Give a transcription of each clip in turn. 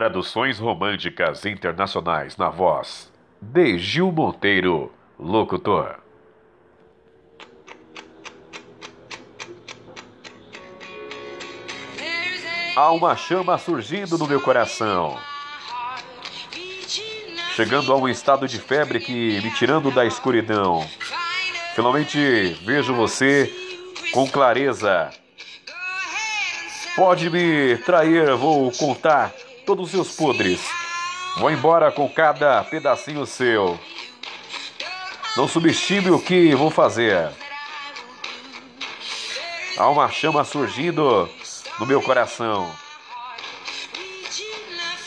Traduções românticas internacionais na voz de Gil Monteiro, locutor. Há uma chama surgindo no meu coração, chegando a um estado de febre que me tirando da escuridão. Finalmente vejo você com clareza. Pode me trair, vou contar todos os seus podres. Vou embora com cada pedacinho seu. Não subestime o que vou fazer. Há uma chama surgindo no meu coração,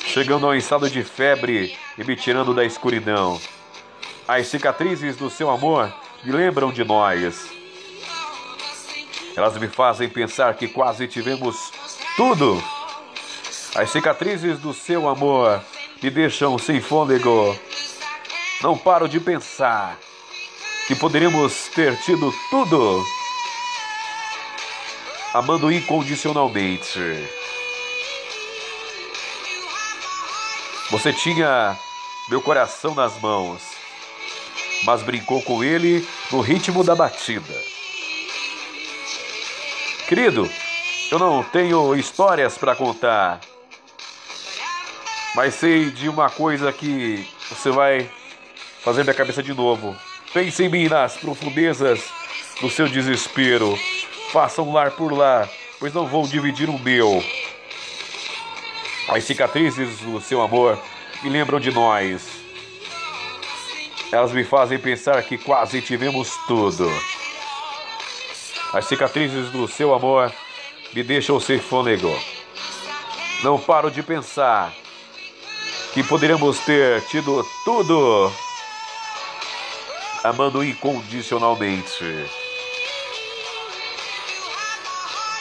chegando a um estado de febre e me tirando da escuridão. As cicatrizes do seu amor me lembram de nós. Elas me fazem pensar que quase tivemos tudo. As cicatrizes do seu amor me deixam sem fôlego. Não paro de pensar que poderíamos ter tido tudo amando incondicionalmente. Você tinha meu coração nas mãos, mas brincou com ele no ritmo da batida. Querido, eu não tenho histórias para contar, mas sei de uma coisa que você vai fazer minha cabeça de novo. Pense em mim nas profundezas do seu desespero Façam lar por lá, pois não vou dividir o meu. As cicatrizes do seu amor me lembram de nós. Elas me fazem pensar que quase tivemos tudo. As cicatrizes do seu amor me deixam sem fôlego. Não paro de pensar que poderíamos ter tido tudo amando incondicionalmente.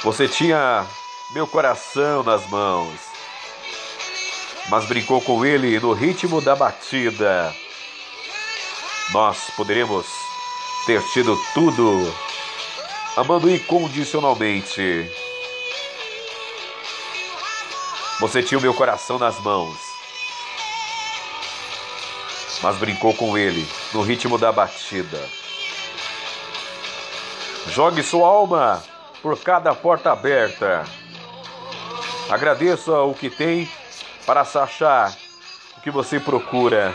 Você tinha meu coração nas mãos, mas brincou com ele no ritmo da batida. Nós poderemos ter tido tudo, amando incondicionalmente. Você tinha o meu coração nas mãos, mas brincou com ele no ritmo da batida. Jogue sua alma por cada porta aberta. Agradeça o que tem para se achar o que você procura.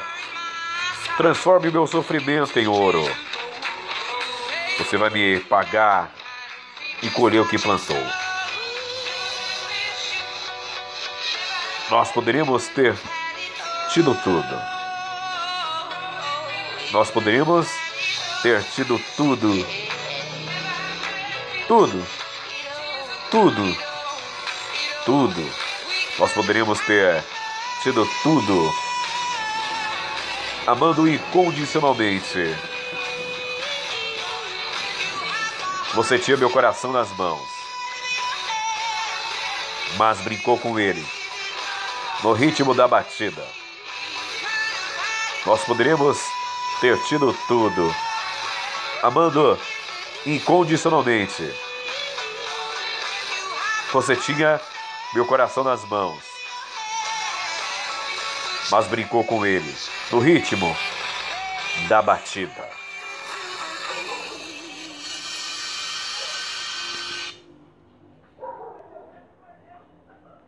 Transforme meu sofrimento em ouro. Você vai me pagar e colher o que plantou. Nós poderíamos ter tido tudo. Nós poderíamos ter tido tudo tudo. Tudo. Tudo. Nós poderíamos ter tido tudo. Amando incondicionalmente. Você tinha meu coração nas mãos. Mas brincou com ele. No ritmo da batida. Nós poderíamos ter tido tudo. Amando incondicionalmente. Você tinha meu coração nas mãos, mas brincou com ele no ritmo da batida.